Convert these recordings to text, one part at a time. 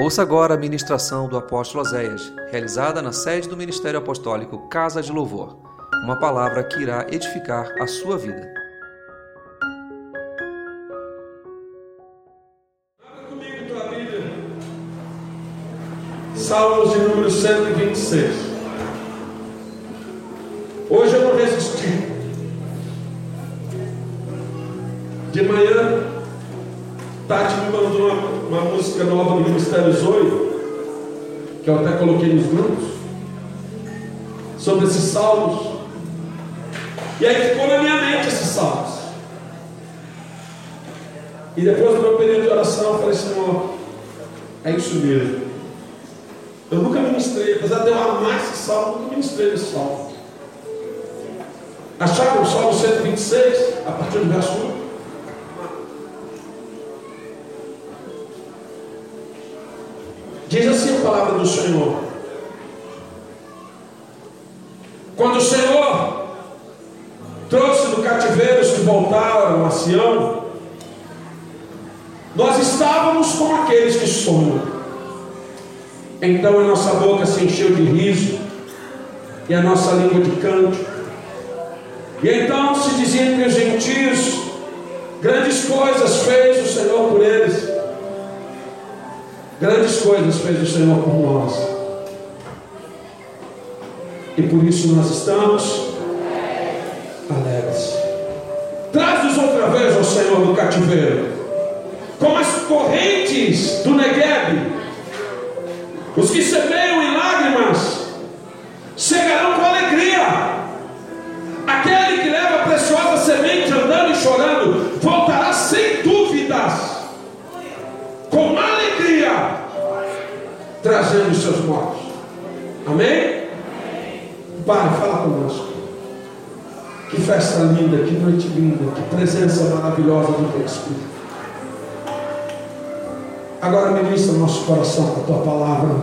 Ouça agora a ministração do apóstolo Oséias, realizada na sede do Ministério Apostólico Casa de Louvor. Uma palavra que irá edificar a sua vida. Abra comigo tua Bíblia. Salmos de número 126. Hoje eu não resisti. De manhã, Tati me mandou uma, uma música nova do Ministério Zoe, que eu até coloquei nos grupos, sobre esses salmos. E aí ficou na minha mente esses salmos. E depois do meu período de oração, eu falei, Senhor, é isso mesmo. Eu nunca ministrei, apesar de eu amar esse salmo, nunca ministrei esse salmo. Acharam o Salmo 126, a partir do verso 1? Senhor. Quando o Senhor trouxe do cativeiro os que voltaram a Sião, nós estávamos com aqueles que sonham. Então a nossa boca se encheu de riso e a nossa língua de canto. E então se dizia entre os gentios: grandes coisas fez o Senhor por eles. Grandes coisas fez o Senhor por nós. E por isso nós estamos alegres. Traz-nos outra vez ao Senhor do cativeiro, como as correntes do Negueb. Os que semeiam Pai, fala conosco. Que festa linda, que noite linda, que presença maravilhosa do Teu Espírito. Agora ministra o nosso coração com a Tua palavra.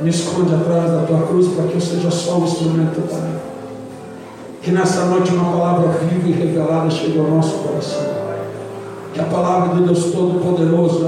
Me esconde atrás da Tua cruz para que eu seja só um instrumento, Pai. Que nessa noite uma palavra viva e revelada chegue ao nosso coração. Que a palavra de Deus Todo-Poderoso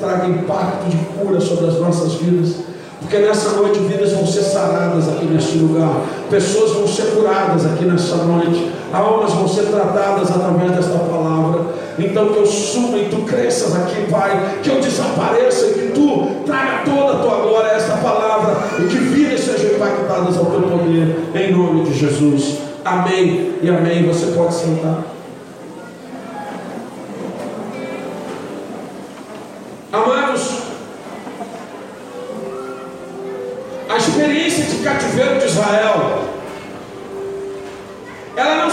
traga impacto de cura sobre as nossas vidas. Porque nessa noite vidas vão ser saradas aqui neste lugar. Pessoas vão ser curadas aqui nessa noite. Almas vão ser tratadas através desta palavra. Então que eu suba e tu cresças aqui, Pai. Que eu desapareça e que tu traga toda a tua glória a esta palavra. E que vidas sejam impactadas ao teu poder. Em nome de Jesus. Amém e amém. Você pode sentar.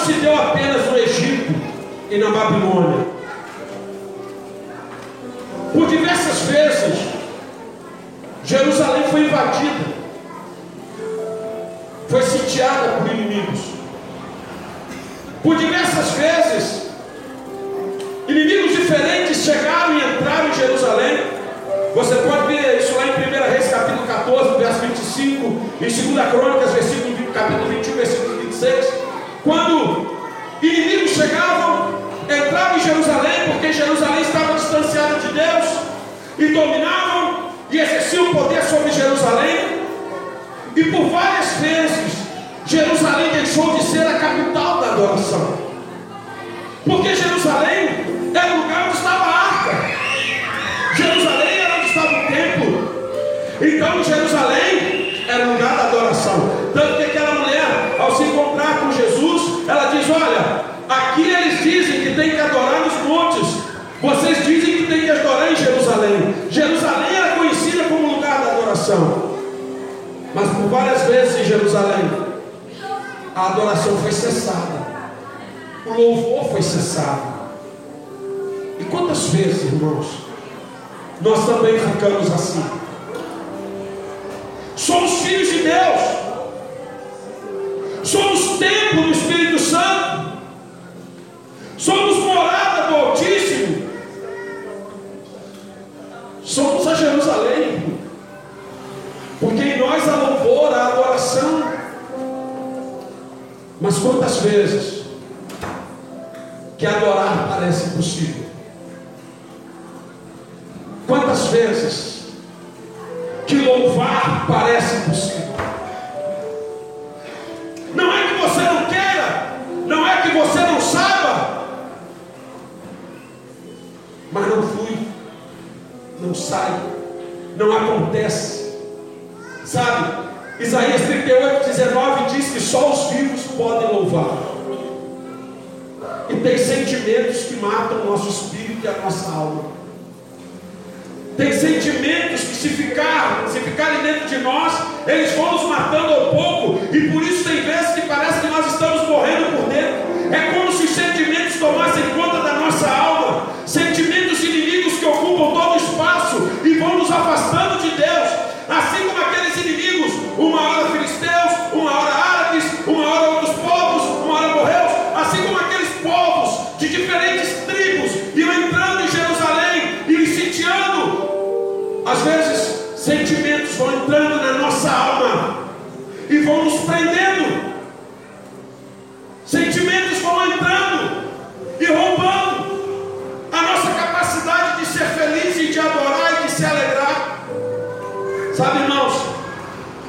Se deu apenas no Egito e na Babilônia. Por diversas vezes, Jerusalém foi invadida, foi sitiada por inimigos. Por diversas vezes, inimigos diferentes chegaram e entraram em Jerusalém. Você pode ver isso lá em 1 Reis capítulo 14, verso 25, em 2 Crônicas, versículo, capítulo 21, versículo 26. Quando inimigos chegavam, entravam em Jerusalém, porque Jerusalém estava distanciada de Deus, e dominavam e exerciam poder sobre Jerusalém. E por várias vezes, Jerusalém deixou de ser a capital da adoração. Porque Jerusalém era o lugar onde estava a arca. Jerusalém era onde estava o templo. Então Jerusalém aqui eles dizem que tem que adorar nos montes. Vocês dizem que tem que adorar em Jerusalém. Jerusalém era conhecida como lugar da adoração. Mas por várias vezes em Jerusalém, a adoração foi cessada. O louvor foi cessado. E quantas vezes, irmãos, nós também ficamos assim? Somos filhos de Deus, somos templo do Espírito Santo, somos morada do Altíssimo, somos a Jerusalém, porque em nós há louvor, há adoração. Mas quantas vezes que adorar parece impossível? Quantas vezes que louvar parece impossível.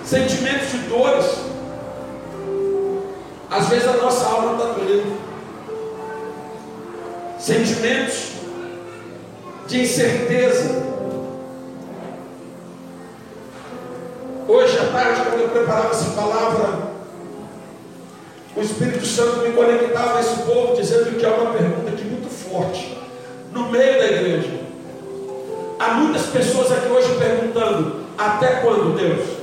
Sentimentos de dores. Às vezes a nossa alma está doendo. Sentimentos de incerteza. Hoje à tarde, quando eu preparava essa palavra, o Espírito Santo me conectava a esse povo, dizendo que há uma pergunta aqui muito forte, no meio da igreja. Há muitas pessoas aqui hoje perguntando: até quando, Deus?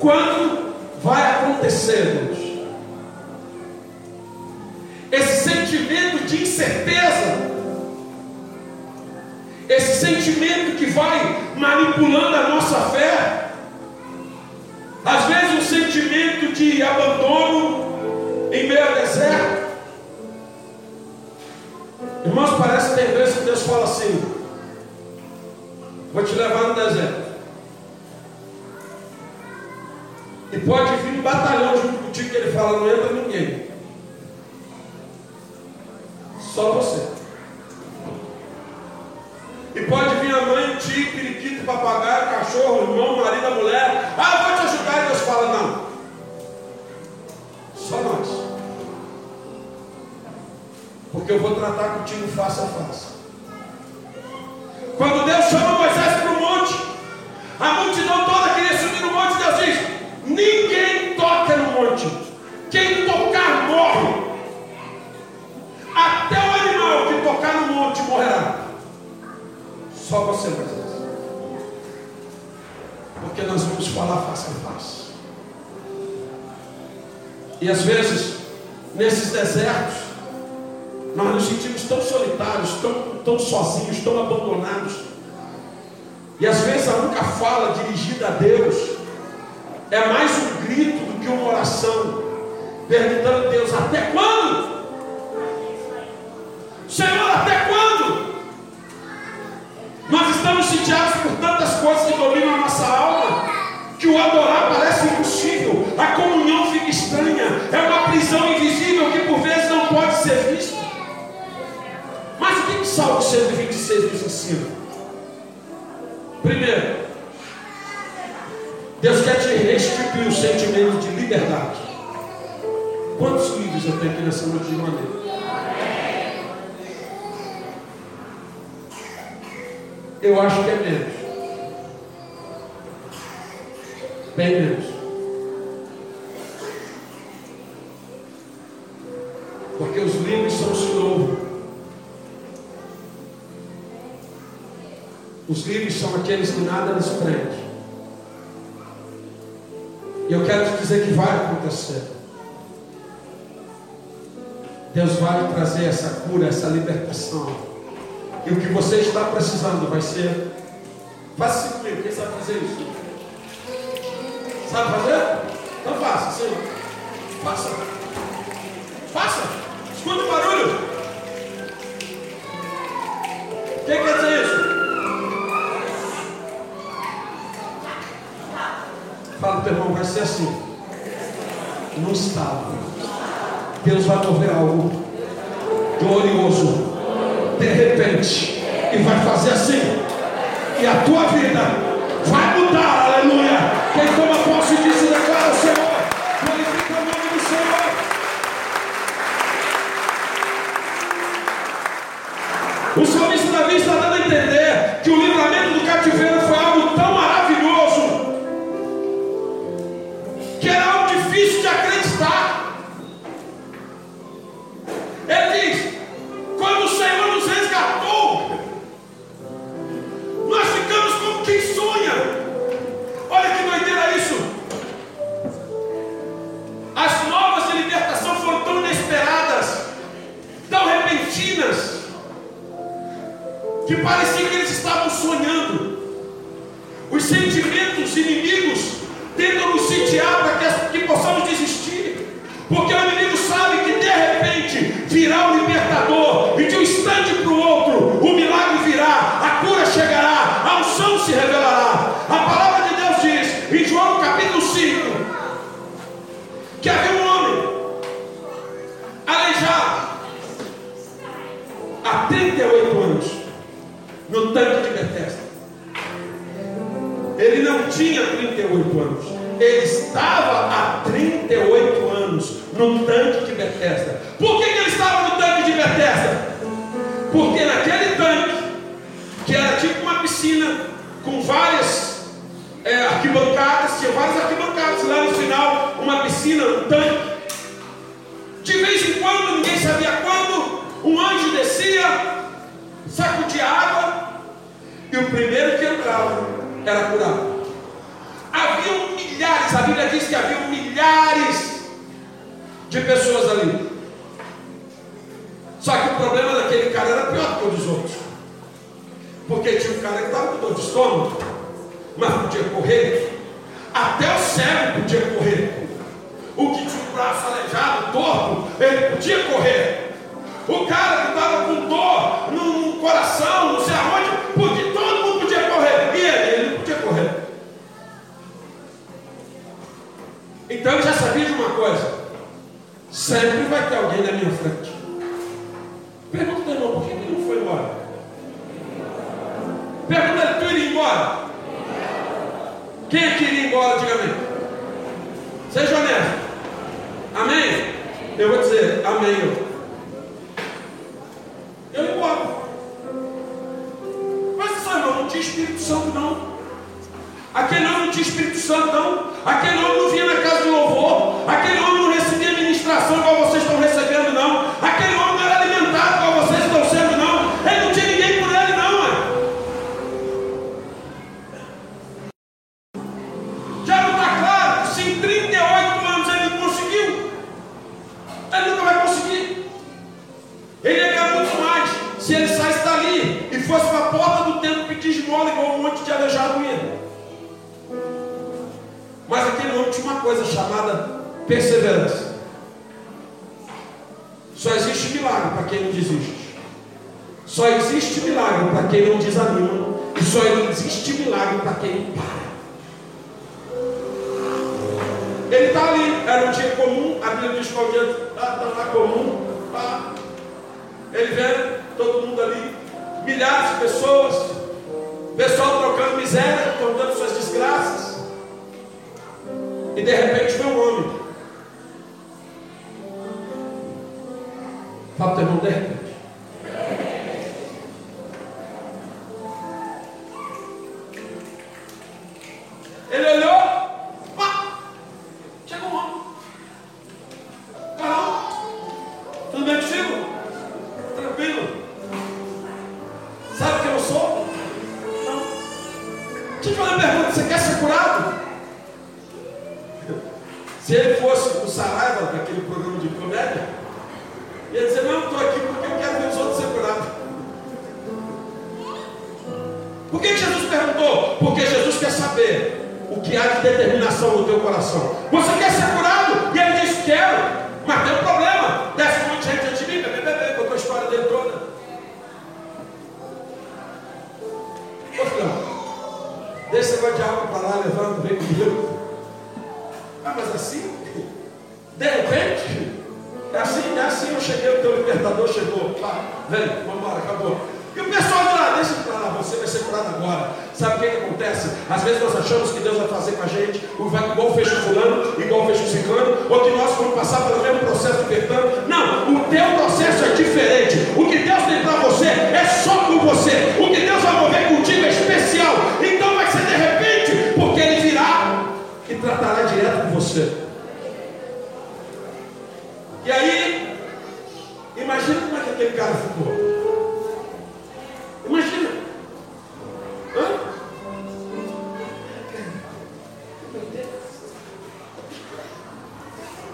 Quando vai acontecer, Deus? Esse sentimento de incerteza, esse sentimento que vai manipulando a nossa fé, às vezes um sentimento de abandono em meio ao deserto. Irmãos, parece que tem vezes que Deus fala assim: Vou te levar no deserto. E pode vir um batalhão junto contigo que ele fala: Não entra ninguém. Só você. E pode vir a mãe, tio, periquito, papagaio, cachorro, irmão, marido, mulher. Ah, vou te ajudar. E Deus fala: Não. Só nós. Porque eu vou tratar contigo face a face. Quando Deus chama Moisés para o monte, a multidão toda queria subir no monte. Deus diz: Ninguém toca no monte. Quem tocar morre. Até o animal que tocar no monte morrerá. Só você, Moisés. Porque nós vamos falar face a face. E às vezes, nesses desertos, nós nos sentimos tão solitários, tão, tão sozinhos, tão abandonados. E às vezes a única fala dirigida a Deus é mais um grito do que uma oração, perguntando a Deus: até quando? Senhor, até quando? Nós estamos sitiados por tantas coisas que dominam a restituir o sentimento de liberdade. Quantos livros eu tenho aqui nessa noite de maneira? Eu acho que é menos. Bem menos. Porque os livros são os novo. Os livros são aqueles que nada nos prende. E eu quero te dizer que vai acontecer. Deus vai trazer essa cura, essa libertação. E o que você está precisando vai ser. Faça isso comigo, quem sabe fazer isso? Sabe fazer? Então faça, sim. Faça. Faça. Escuta o barulho. Quem quer dizer isso? Fala teu irmão, vai ser assim. Não está. Deus vai mover algo glorioso de repente, e vai fazer assim. E a tua vida vai mudar, aleluia. Quem toma virá o libertador, e de um instante para o outro, o milagre virá, a cura chegará, a unção se revelará. A palavra de Deus diz, em João capítulo 5, que havia um homem aleijado há 38 anos no tanque de Bethesda. Ele não tinha 38 anos, ele estava há 38 anos no tanque de Bethesda. Por que, que ele estava no Porque naquele tanque, que era tipo uma piscina com várias é, arquibancadas, tinha várias arquibancadas, lá no final, uma piscina, um tanque. De vez em quando, ninguém sabia quando, um anjo descia, sacudia água, e o primeiro que entrava era curado. Havia milhares, a Bíblia diz que havia milhares de pessoas ali. Só que o problema daquele cara era pior que o dos outros. Porque tinha um cara que estava com dor de estômago, mas podia correr. Até o cego podia correr. O que tinha o braço aleijado, torto, ele podia correr. O cara que estava com dor no coração, não sei aonde, porque todo mundo podia correr. E ele, ele não podia correr. Então ele já sabia de uma coisa: sempre vai ter alguém na minha frente. Pergunta teu irmão, por que ele não foi embora? Pergunta ele, tu iria embora? Quem é que iria embora, diga amém. Seja honesto. Amém? Eu vou dizer, amém. Eu embora. Mas só irmão, não tinha Espírito Santo não. Aquele homem não tinha Espírito Santo não. Aquele homem não vinha na casa de louvor. Aquele homem coisa chamada perseverança. Só existe milagre para quem não desiste. Só existe milagre para quem não desanima. E só existe milagre para quem não para. Ele está ali, era um dia comum, a Bíblia diz que o dia está tá lá comum. Tá. Ele vê todo mundo ali, milhares de pessoas, pessoal trocando miséria, contando suas desgraças. E de repente vem um homem. Fala teu irmão, de repente. Ele olhou, pá, chegou um homem. Caramba, tudo bem contigo? Tranquilo. Sabe quem eu sou? Não. Deixa eu te fazer uma pergunta, você quer ser curado? Se ele fosse o Saraiva daquele programa de comédia, ia dizer, não, estou aqui porque eu quero ver os outros ser curados. Por que Jesus perguntou? Porque Jesus quer saber o que há de determinação no teu coração. Você quer ser curado? E ele diz, quero, mas tem um problema. Desce um monte de gente antes de mim, bebê, bebê, contou a história dele toda. Ô filhão, deixa esse negócio de água para lá, levanta, vem comigo mas assim. De repente, é assim, é assim, eu cheguei, o teu libertador chegou. Pá, vem, vamos embora, acabou. E o pessoal de lá, deixa para lá, você vai ser curado agora. Sabe o que, é que acontece? Às vezes nós achamos que Deus vai fazer com a gente, igual fez o fulano, igual fez o ciclano, ou que nós vamos passar pelo mesmo processo libertando. Não, o teu processo é diferente. O que Deus tem para você é só com você. O que Deus vai mover você. E aí, imagina como é que aquele cara ficou. Imagina. Hã?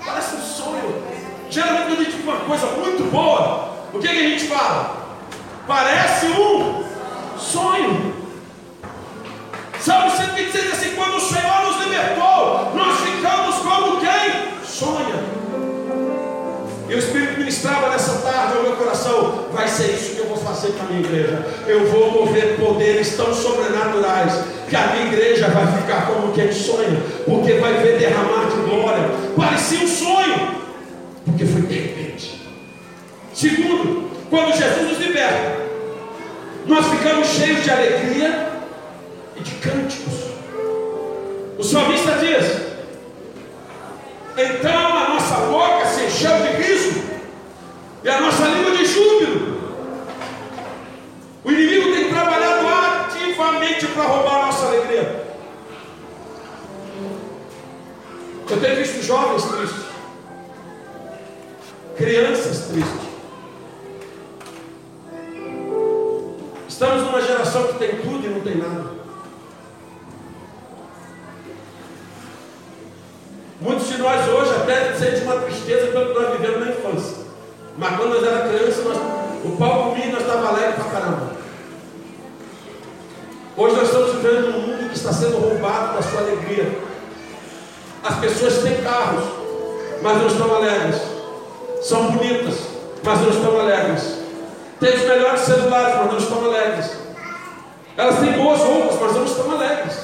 Parece um sonho. Geralmente quando a gente uma coisa muito boa, o que, que a gente fala? Parece um sonho. Ministrava nessa tarde ao meu coração: vai ser isso que eu vou fazer com a minha igreja. Eu vou mover poderes tão sobrenaturais que a minha igreja vai ficar como quem sonha, porque vai ver derramar de glória. Parecia um sonho, porque foi de repente. Segundo, quando Jesus nos liberta, nós ficamos cheios de alegria e de cânticos. O salmista diz: então a nossa boca se encheu de riso e a nossa língua de júbilo. O inimigo tem trabalhado ativamente para roubar a nossa alegria. Eu tenho visto jovens tristes, crianças tristes. Estamos numa geração que tem tudo e não tem nada. Muitos de nós hoje até sentem uma tristeza pelo que nós vivemos na infância. Mas quando nós éramos crianças, nós, o pau comia nós estávamos alegres pra caramba. Hoje nós estamos vivendo num mundo que está sendo roubado da sua alegria. As pessoas têm carros, mas não estão alegres. São bonitas, mas não estão alegres. Têm os melhores celulares, mas não estão alegres. Elas têm boas roupas, mas não estão alegres.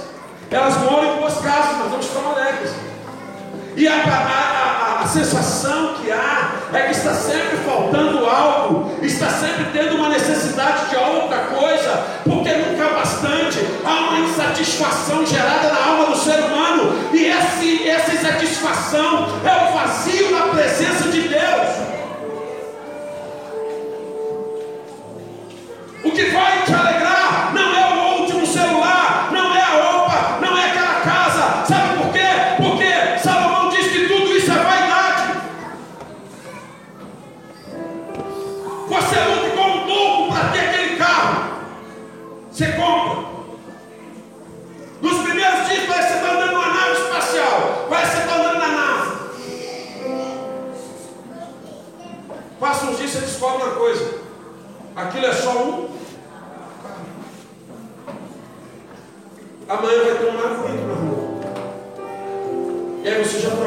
Elas moram em boas casas, mas não estão alegres. E a, sensação que há é que está sempre faltando algo, está sempre tendo uma necessidade de outra coisa, porque nunca é bastante. Há uma insatisfação gerada na alma do ser humano, e esse, essa insatisfação é o vazio na presença de Deus. O que vai te alegrar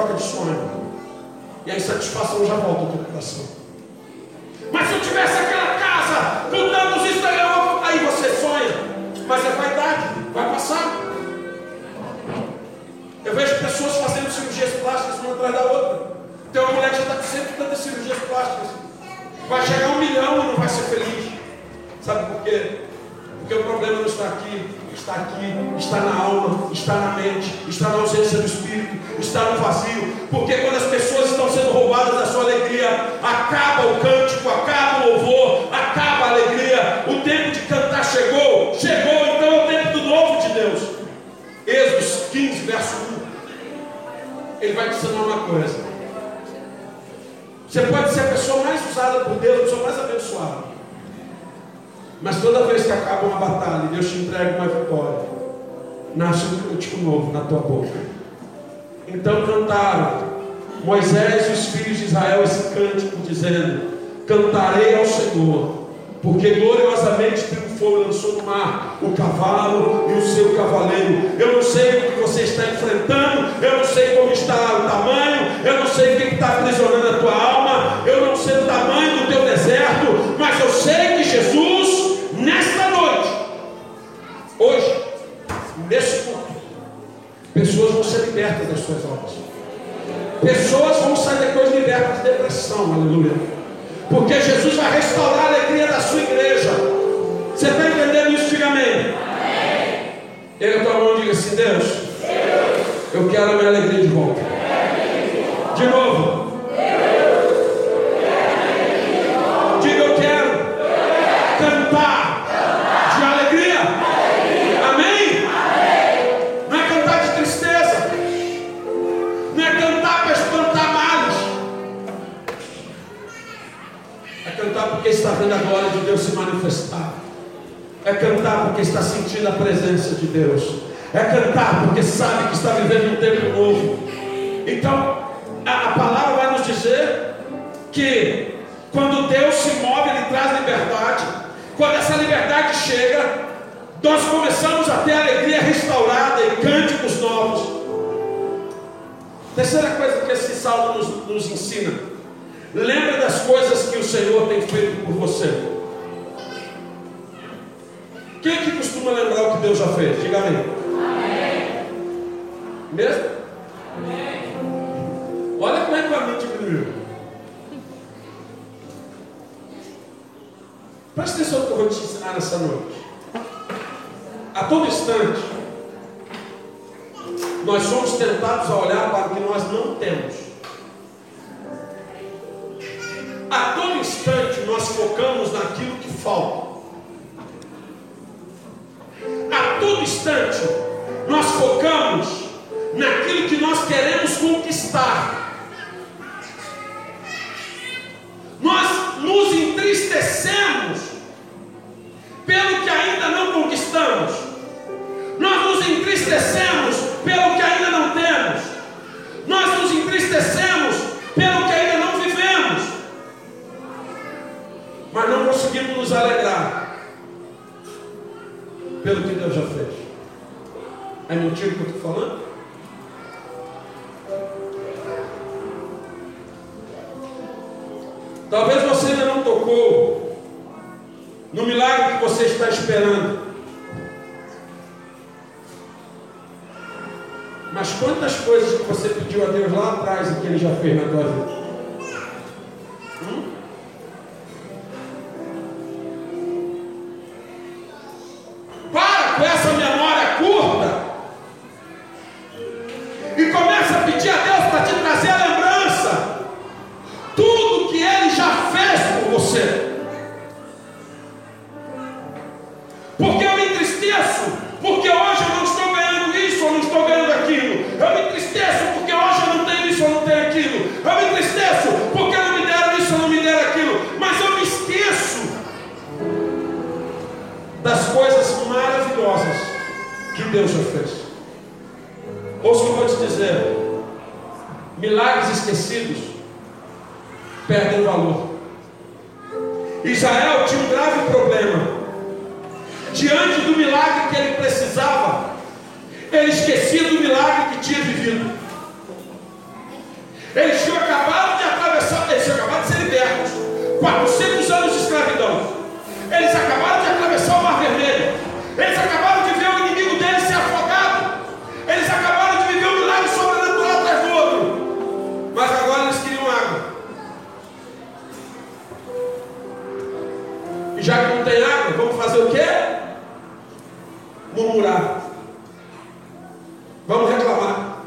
troca de sonho. E a insatisfação já volta ao teu coração. Mas se eu tivesse aquela casa, com tantos Instagram, aí você sonha. Mas é vaidade, vai passar. Eu vejo pessoas fazendo cirurgias plásticas uma atrás da outra. Tem uma mulher que já está com 130 cirurgias plásticas. Vai chegar um milhão e não vai ser feliz. Sabe por quê? Porque o problema não está aqui, está aqui, está na alma, está na mente, está na ausência do Espírito, está no vazio. Porque quando as pessoas estão sendo roubadas da sua alegria, acaba o cântico, acaba o louvor, acaba a alegria. O tempo de cantar chegou, chegou, então é o tempo do novo de Deus. Êxodo 15, verso 1. Ele vai te ensinar uma coisa. Você pode ser a pessoa mais usada por Deus, a pessoa mais abençoada. Mas toda vez que acaba uma batalha Deus te entrega uma vitória, nasce um cântico novo na tua boca. Então cantaram Moisés e os filhos de Israel esse cântico, dizendo: Cantarei ao Senhor, porque gloriosamente triunfou e lançou no mar o cavalo e o seu cavaleiro. Eu não sei o que você está enfrentando, eu não sei como está o tamanho, eu não sei o que está aprisionando a tua alma, eu não sei o tamanho do teu deserto, mas eu sei que Jesus nesta noite, hoje, nesse culto, pessoas vão ser libertas das suas obras. Pessoas vão sair depois libertas de depressão, aleluia. Porque Jesus vai restaurar a alegria da sua igreja. Você está entendendo isso? Diga amém. Pega a tua mão diga assim: Deus, eu quero a minha alegria de volta. De novo. Porque está sentindo a presença de Deus. É cantar porque sabe que está vivendo um tempo novo. Então, a, a palavra vai nos dizer que quando Deus se move, Ele traz liberdade. Quando essa liberdade chega, nós começamos a ter alegria restaurada e cânticos novos. Terceira coisa que esse salmo nos, nos ensina: lembra das coisas que o Senhor tem feito por você. Quem que costuma lembrar o que Deus já fez? Diga amém. Amém. Mesmo? Amém. Olha como é que a mente diminuiu. Presta atenção no que eu vou te ensinar nessa noite. A todo instante, nós somos tentados a olhar para o que nós não temos. A todo instante, nós focamos naquilo que falta. A todo instante, nós focamos naquilo que nós queremos conquistar. Nós nos entristecemos pelo que ainda não conquistamos. Nós nos entristecemos pelo que ainda não temos. Nós nos entristecemos pelo que ainda não vivemos. Mas não conseguimos nos alegrar pelo que Deus já fez. É mentira que eu estou falando? Talvez você ainda não tocou no milagre que você está esperando. Mas quantas coisas que você pediu a Deus lá atrás e que Ele já fez na tua vida? E já que não tem água, vamos fazer o quê? Murmurar. Vamos reclamar.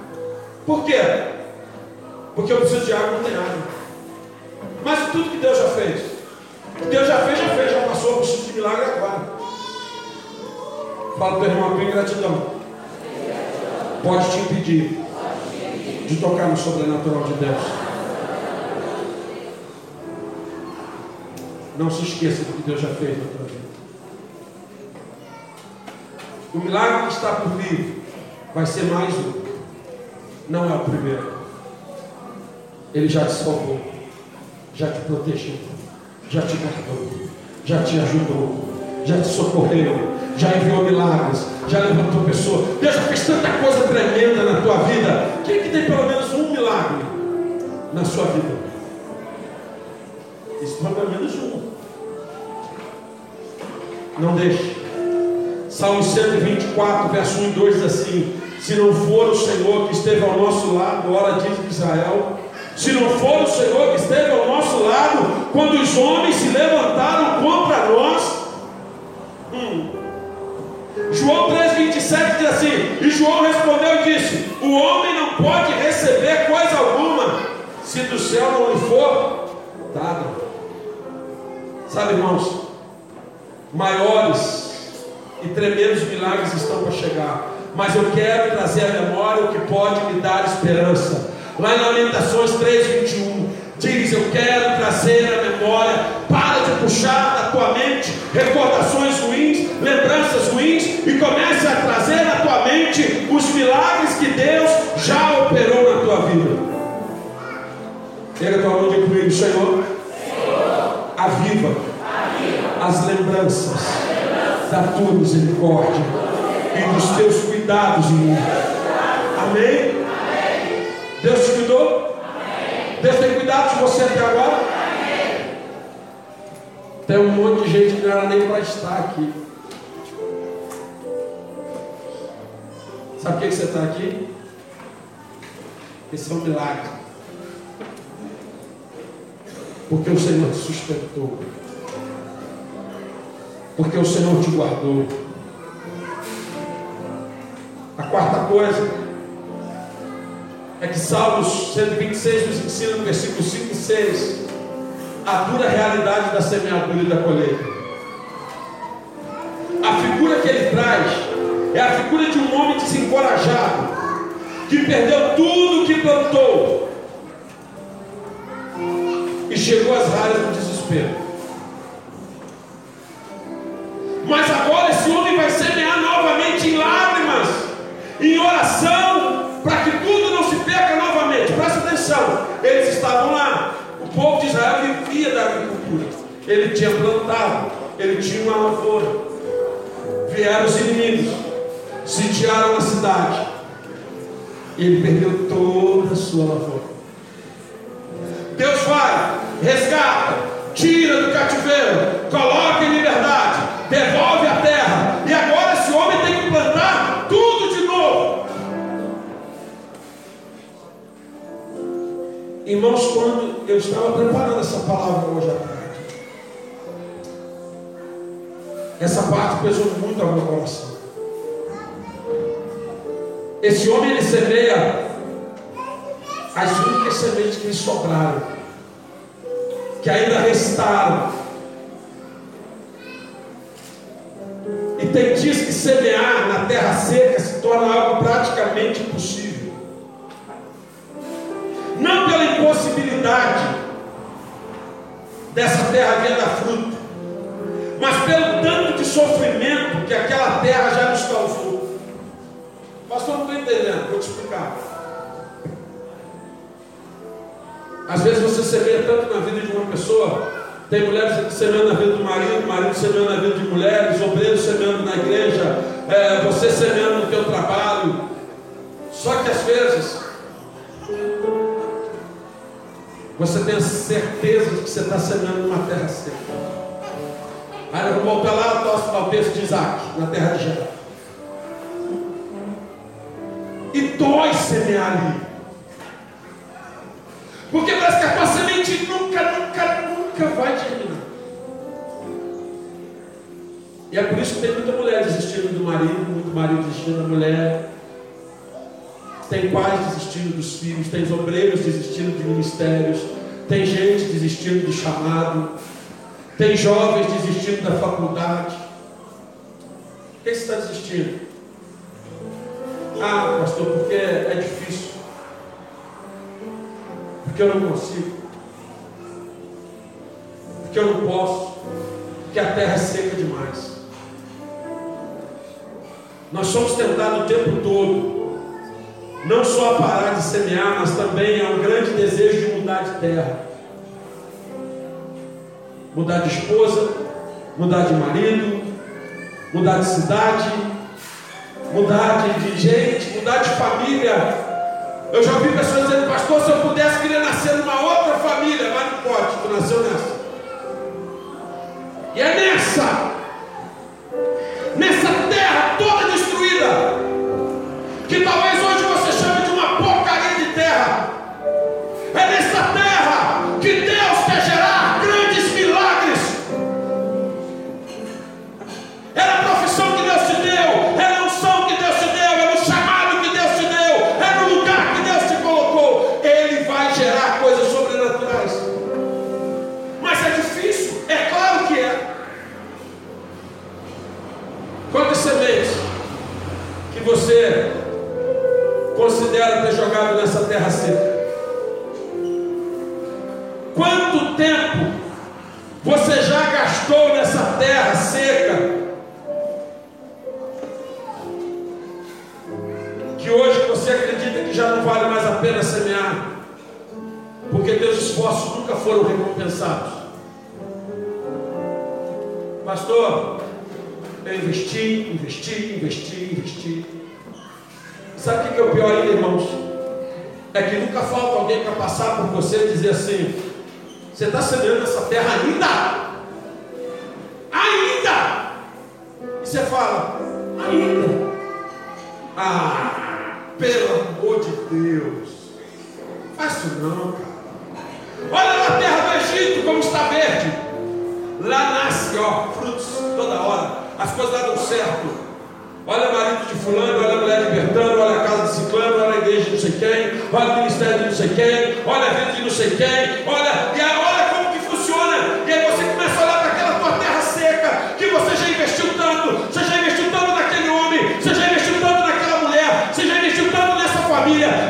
Por quê? Porque eu preciso de água, não tem água. Mas tudo que Deus já fez, que Deus já fez, já fez, já passou, preciso de milagre agora. Fala para o irmão, tem gratidão. Pode te impedir de tocar no sobrenatural de Deus. Ele já te salvou, já te protegeu, já te guardou, já te ajudou, já te socorreu, já enviou milagres, já levantou pessoas. Deus já fez tanta coisa tremenda na tua vida. Quem é que tem pelo menos um milagre na sua vida? Isso pelo menos um. Não deixe. Salmo 124, verso 1 e 2 diz assim: Se não for o Senhor que esteve ao nosso lado, ora diz Israel, se não for o Senhor que esteve ao nosso lado, quando os homens se levantaram contra nós. Hum. João 3,26 27 diz assim: E João respondeu e disse: O homem não pode receber coisa alguma se do céu não lhe for dado. Sabe, irmãos, maiores e tremendos milagres estão para chegar, mas eu quero trazer à memória o que pode me dar esperança. Lá em Lamentações 3, 21, diz: Eu quero trazer à memória, para de puxar da tua mente recordações ruins, lembranças ruins, e comece a trazer à tua mente os milagres que Deus já operou na tua vida. Pega tua mão de comigo, Senhor. Aviva. As lembranças da tua misericórdia e dos teus cuidados em mim. Amém? Deus te cuidou? Deus tem cuidado de você até agora? Tem um monte de gente que não era nem para estar aqui. Sabe por que você está aqui? Esse é um milagre. Porque o Senhor te sustentou. Porque o Senhor te guardou. A quarta coisa é que Salmos 126 nos ensina no versículo 5 e 6 a dura realidade da semeadura e da colheita. A figura que ele traz é a figura de um homem desencorajado, que perdeu tudo que plantou e chegou às raras do desespero. Mas agora esse homem vai semear novamente em lágrimas, em oração, para que tudo não se perca novamente. Presta atenção, eles estavam lá, o povo de Israel vivia da agricultura, ele tinha plantado, ele tinha uma lavoura. Vieram os inimigos, sitiaram a cidade, e ele perdeu toda a sua lavoura. Deus vai, resgata, tira do cativeiro, coloca em liberdade, devolve a terra, e agora esse homem tem que plantar tudo de novo. Irmãos, quando eu estava preparando essa palavra hoje à tarde, essa parte pesou muito ao meu coração. Esse homem ele semeia as únicas sementes que lhe sobraram, que ainda restaram. E tem dias que semear na terra seca se torna algo praticamente impossível. Não pela impossibilidade dessa terra vir dar fruto, mas pelo tanto de sofrimento que aquela terra já nos causou. Pastor, não estou entendendo, vou te explicar. Às vezes você semeia tanto na vida de uma pessoa, tem mulheres semeando na vida do marido, marido semeando na vida de mulheres, obreiros semeando na igreja, é, você semeando no teu trabalho. Só que às vezes você tem a certeza de que você está semeando numa terra seca. Aí eu vou voltar lá ao texto de Isaac, na terra de Gerar. E dói semear ali. Porque parece que a tua nunca, vai germinar. E é por isso que tem muita mulher desistindo do marido, muito marido desistindo da mulher. Tem pais desistindo dos filhos, tem obreiros desistindo de ministérios, tem gente desistindo do chamado, tem jovens desistindo da faculdade. Por que você está desistindo? Ah, pastor, porque é difícil porque eu não consigo, porque eu não posso, porque a terra é seca demais. Nós somos tentados o tempo todo, não só a parar de semear, mas também há um grande desejo de mudar de terra, mudar de esposa, mudar de marido, mudar de cidade, mudar de, de gente, mudar de família, eu já ouvi pessoas dizendo, pastor, se eu pudesse, queria nascer numa outra família, mas não pode, tu nasceu nessa. E é nessa, esforços nunca foram recompensados. Pastor, eu investi, investi, investi, investi. Sabe o que é o pior ainda, irmãos? É que nunca falta alguém para passar por você e dizer assim: você está semeando essa terra ainda? Família,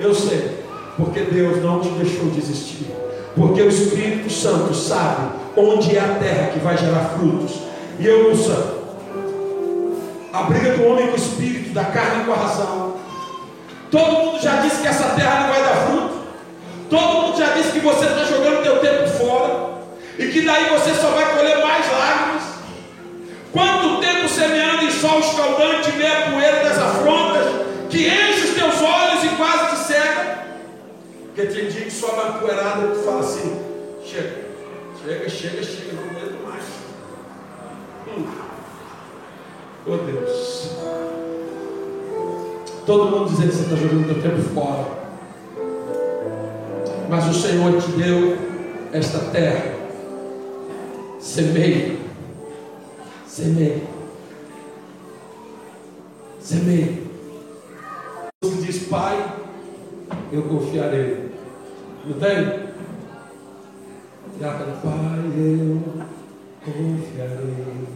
Eu sei, porque Deus não te deixou desistir. Porque o Espírito Santo sabe onde é a terra que vai gerar frutos. E eu uso a briga do homem com o espírito, da carne com a razão. Todo mundo já disse que essa terra não vai dar fruto. Todo mundo já disse que você está jogando teu tempo fora. E que daí você só vai colher mais lágrimas. Quanto tempo semeando em sol escaldante, meia poeira das afrontas, que enche Porque tem dia que sobe uma poeirada tu fala assim: chega, chega, chega, chega, não aguento mais. Hum. Oh Deus. Todo mundo dizendo que você está jogando teu tempo fora. Mas o Senhor te deu esta terra. Semeie Semeie. Semeie. Eu confiarei. Não tem? Pai, eu confiarei.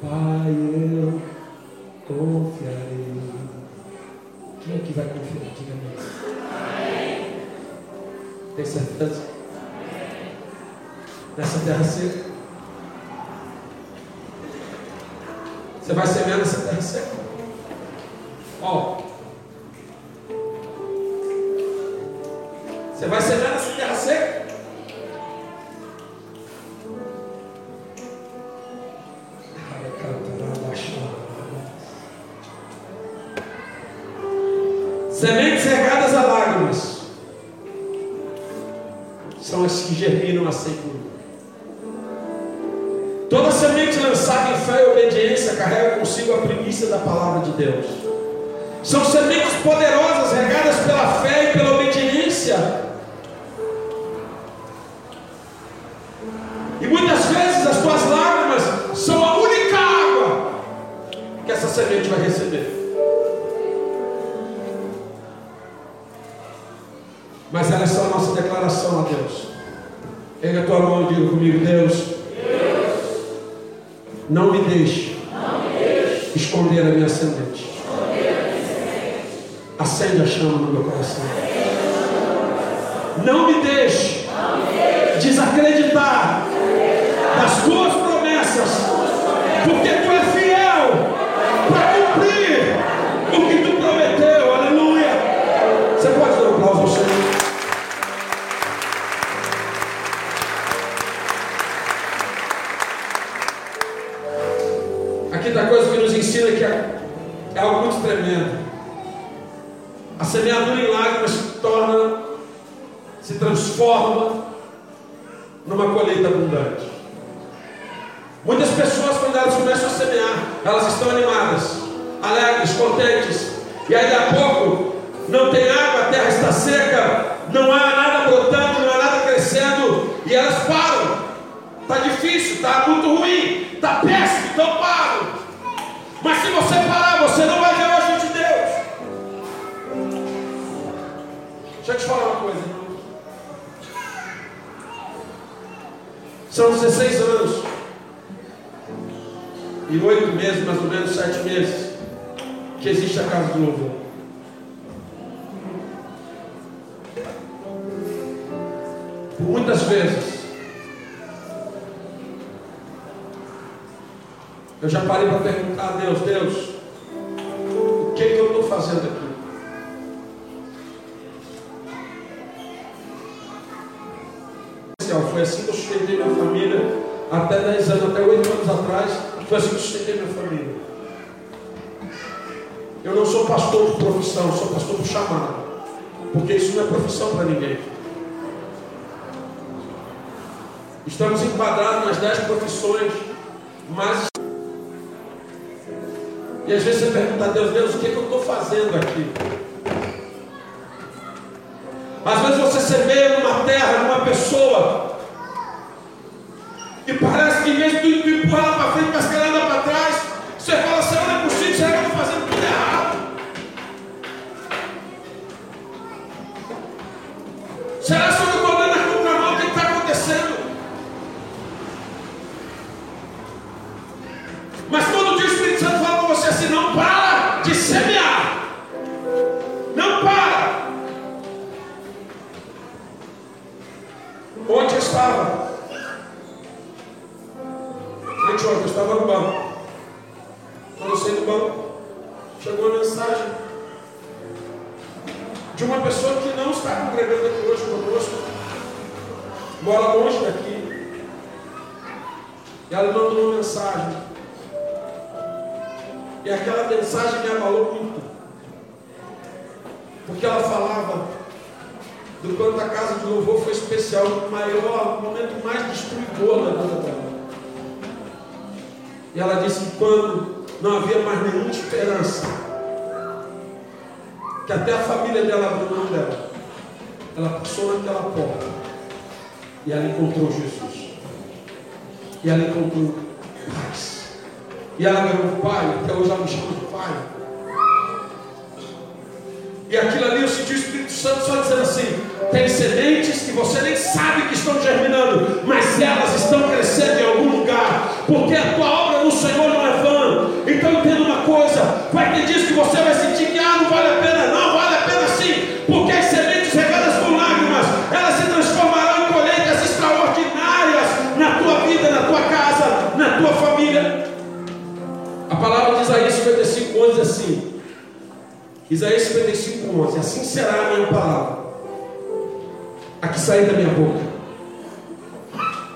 Pai, eu confiarei. Quem é que vai confiar? Diga amém. Tem certeza? Nessa terra seca? Você vai semear nessa terra seca. Ó. Você vai semear nessa terra seca. Sementes regadas a lágrimas são as que germinam a sequidão. Toda semente lançada em fé e obediência carrega consigo a primícia da palavra de Deus. São sementes poderosas regadas pela fé tua mão e diga comigo, Deus. Deixe, não me deixe esconder a minha semente. Acende a chama no meu coração. Não me deixe, desacreditar perguntar a Deus, Deus, o que, que eu estou fazendo aqui? Foi assim que eu sustentei minha família até 10 anos, até 8 anos atrás, foi assim que eu sustentei minha família. Eu não sou pastor por profissão, sou pastor por chamado. Porque isso não é profissão para ninguém. Estamos enquadrados nas dez profissões, mas. E às vezes você pergunta a Deus, Deus, o que, é que eu estou fazendo aqui? Às vezes você semeia numa terra, numa pessoa, Porque ela falava do quanto a casa de louvor foi especial, o maior, o momento mais destruidor da vida dela. E ela disse que quando não havia mais nenhuma esperança, que até a família dela abriu mão dela, ela passou naquela porta e ela encontrou Jesus. E ela encontrou paz. E ela ganhou pai, até hoje ela me chama de pai. E aquilo ali eu senti o Espírito Santo só dizendo assim: tem sementes que você nem sabe que estão germinando, mas elas estão crescendo em algum lugar, porque a tua obra no Senhor não é vã. Então entenda uma coisa: vai ter dias que você vai sentir que ah, não vale a pena, não vale a pena sim, porque as sementes regadas com lágrimas, elas se transformarão em colheitas extraordinárias na tua vida, na tua casa, na tua família. A palavra de Isaías 55, 11 assim. Isaías 55, 11. Assim será a minha palavra, a que sair da minha boca.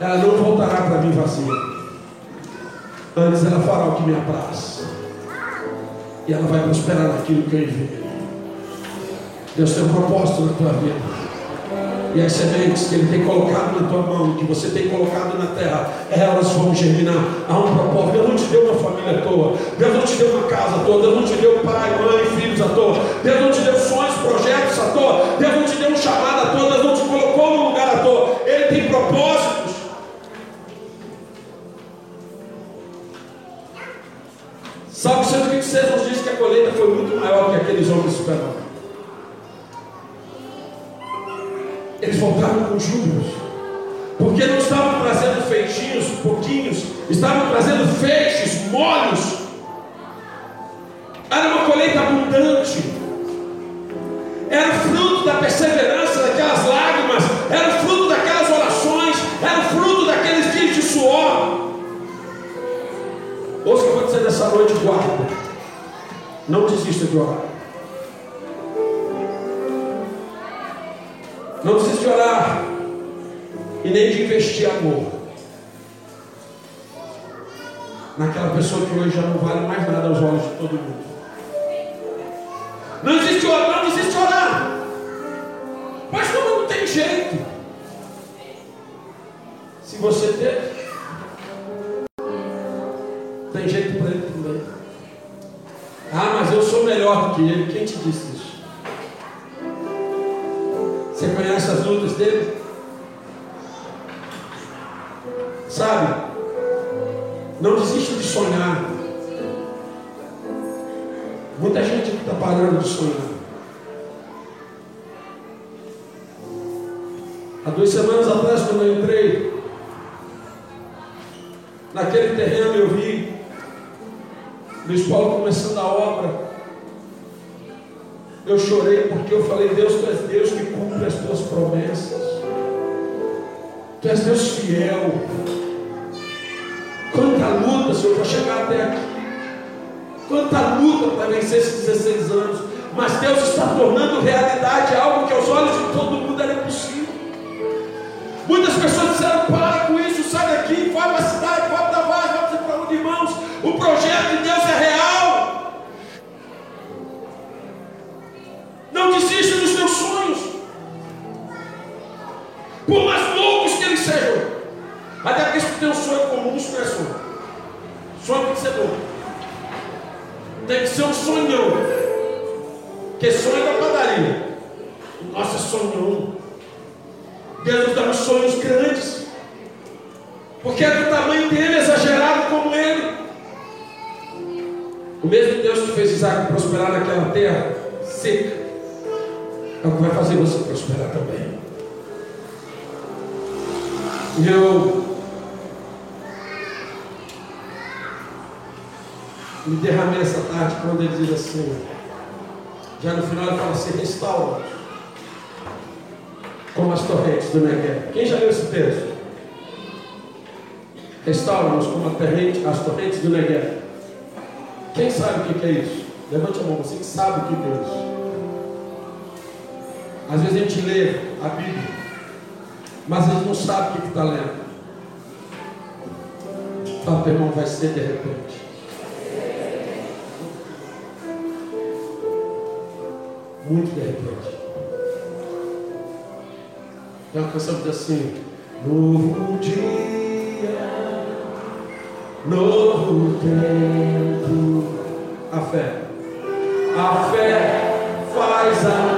Ela não voltará para mim vazia. Antes ela fará o que me apraz. E ela vai prosperar naquilo que eu enviei. Deus tem um propósito na tua vida. E as sementes que Ele tem colocado na tua mão, que você tem colocado na terra, elas vão germinar. Há um propósito. Deus não te deu uma família à toa. Deus não te deu uma casa à toa. Deus não te deu pai, mãe, filhos à toa. Deus não te deu sonhos, projetos à toa. Deus não te deu um chamado à toa. Deus não te colocou num lugar à toa. Ele tem propósitos. Salmo 126 nos diz que a colheita foi muito maior que aqueles homens esperavam. Eles voltaram com júbilos. Porque não estavam trazendo feitinhos, pouquinhos, estavam trazendo feixes, molhos. Era uma colheita abundante. Era fruto da perseverança daquelas lágrimas, era fruto daquelas orações, era fruto daqueles dias de suor. Ouça o que eu vou dizer nessa noite, guarda. Não desista de orar. Não precisa de orar e nem de investir amor. naquela pessoa que hoje já não vale mais nada aos olhos de todo mundo. Não existe orar, não existe orar. Mas como não tem jeito. Se você ter, tem jeito para ele também. Ah, mas eu sou melhor do que ele. Quem te disse dele? Sabe? Não desista de sonhar. Muita gente está parando de sonhar. Há duas semanas atrás, quando eu entrei, naquele terreno eu vi Luiz Paulo começando a obra. Eu chorei porque eu falei, Deus, tu és Deus que cumpre as tuas promessas. Tu és Deus fiel. Quanta luta, Senhor, para chegar até aqui. Quanta luta para vencer esses 16 anos. Mas Deus está tornando realidade algo que aos olhos de todo mundo era impossível. Tem que ser um sonhão. Que sonho é da padaria. Nossa, é sonhão. Deus nos dá uns sonhos grandes. Porque é do tamanho dele, exagerado como ele. O mesmo Deus que fez Isaac prosperar naquela terra seca, é o que vai fazer você prosperar também. E eu me derramei essa tarde quando ele diz assim, já no final ele fala assim, restaura como as torrentes do Negev. Quem já leu esse texto? Restaura-nos como as torrentes do Negev. Quem sabe o que é isso? Levante a mão, você que sabe o que é isso. Às vezes a gente lê a Bíblia, mas a gente não sabe o que está lendo. Fala, irmão, vai ser de repente. Muito de repente. Tem uma canção que diz assim: Novo dia, novo tempo. A fé, a fé faz aparecer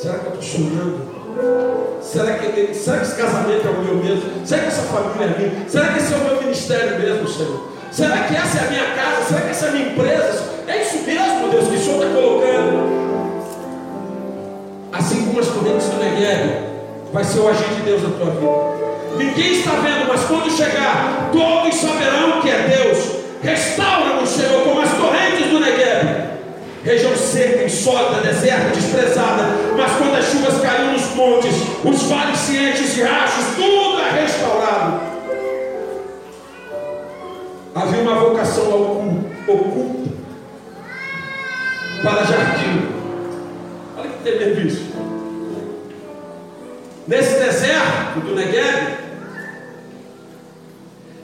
Será que eu estou sonhando? Será que, será que esse casamento é o meu mesmo? Será que essa família é minha? Será que esse é o meu ministério mesmo, Senhor? Será que essa é a minha casa? Será que essa é a minha empresa? É isso mesmo, Deus, que o Senhor está colocando. Assim como as correntes do Negev, vai ser o agir de Deus na tua vida. Ninguém está vendo, mas quando chegar, todos saberão que é Deus. Restaura-nos, Senhor, como as correntes do Negev. Região seca, insólita, deserta, desprezada. Mas quando as chuvas caíram nos montes, os vales cientes de rachos, tudo é restaurado. Havia uma vocação oculta para jardim. Olha que tremendo isso. Nesse deserto do Negev,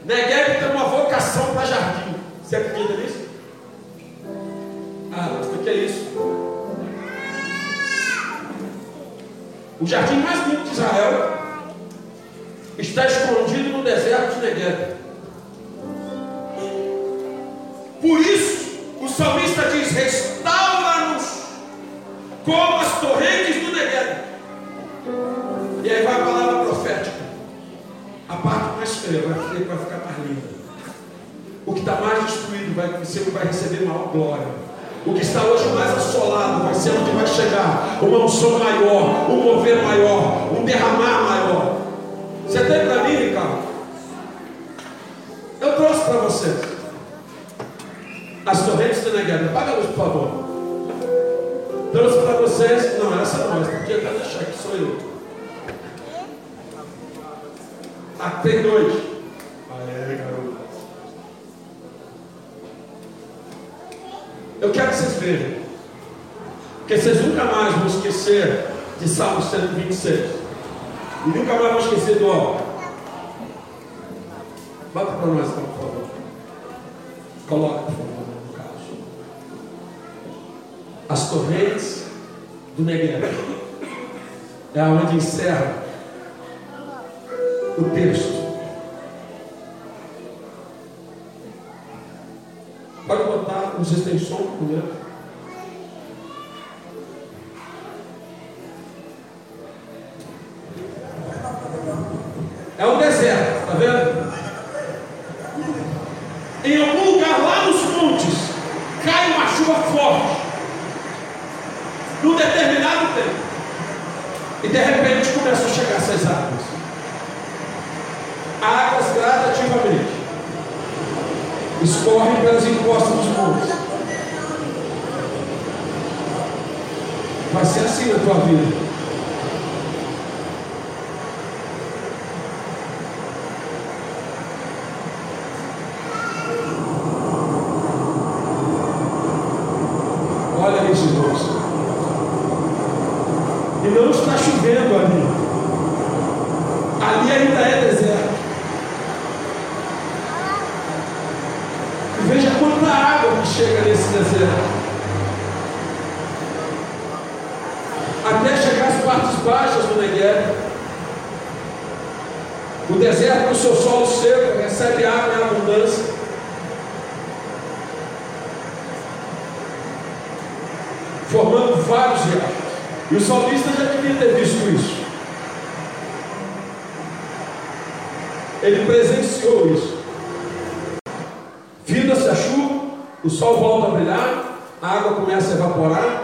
Negev tem uma vocação para jardim. Você acredita nisso? Ah, o que é isso? O jardim mais lindo de Israel está escondido no deserto de Negev. Por isso, o salmista diz: restaura-nos como as torrentes do Negev. E aí vai a palavra profética. A parte mais feia vai, ficar mais linda. O que está mais destruído vai, vai receber maior glória. O que está hoje mais assolado vai ser onde vai chegar uma unção maior, um mover maior, um derramar maior. Você tem para mim, Ricardo? Eu trouxe para vocês. As torrentes do Negev. Paga a luz, por favor. Trouxe para vocês. Não, essa não, essa podia até deixar que sou eu. Ah, tem dois. Garoto. Eu quero que vocês vejam. Porque vocês nunca mais vão esquecer de Salmo 126. E nunca mais vão esquecer do ó. Bota para nós, então, por favor. Coloca, por favor, no caso. As torrentes do Negev. É onde encerra o texto. Pode botar, não sei se tem som primeiro. É um deserto, está vendo? Em algum lugar lá nos montes cai uma chuva forte. Num determinado tempo. E de repente começam a chegar essas águas. Águas gradativamente escorrem pelas encostas dos montes. Vai ser assim na tua vida. Olha isso, irmãos. E não está chovendo ali. Ali ainda é deserto. E veja quanta água que chega nesse deserto. Até chegar às partes baixas do Negev. O deserto, com seu solo seco, recebe água em abundância. Formando vários riachos. E o salmista já devia ter visto isso. Ele presenciou isso. Finda-se a chuva, o sol volta a brilhar, a água começa a evaporar.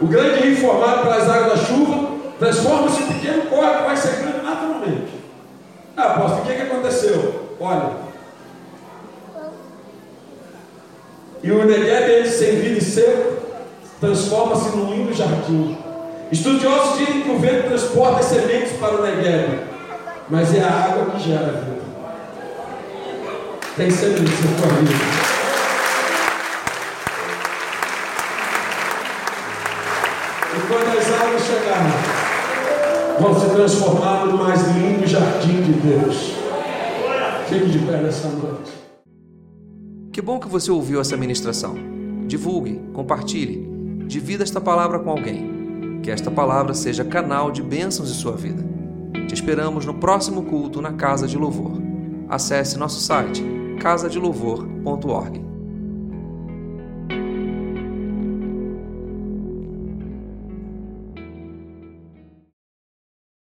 O grande rio formado pelas águas da chuva transforma-se em pequeno córrego vai secando naturalmente. Ah, apóstolo, o que, que aconteceu? Olha. E o Negev, sem vida e seco, transforma-se num lindo jardim. Estudiosos dizem que o vento transporta as sementes para o Negev, mas é a água que gera a vida. Tem sementes na tua vida. Vão se transformar no mais lindo jardim de Deus. Fique de pé nessa noite. Que bom que você ouviu essa ministração. Divulgue, compartilhe, divida esta palavra com alguém. Que esta palavra seja canal de bênçãos em sua vida. Te esperamos no próximo culto na Casa de Louvor. Acesse nosso site casadelouvor.org.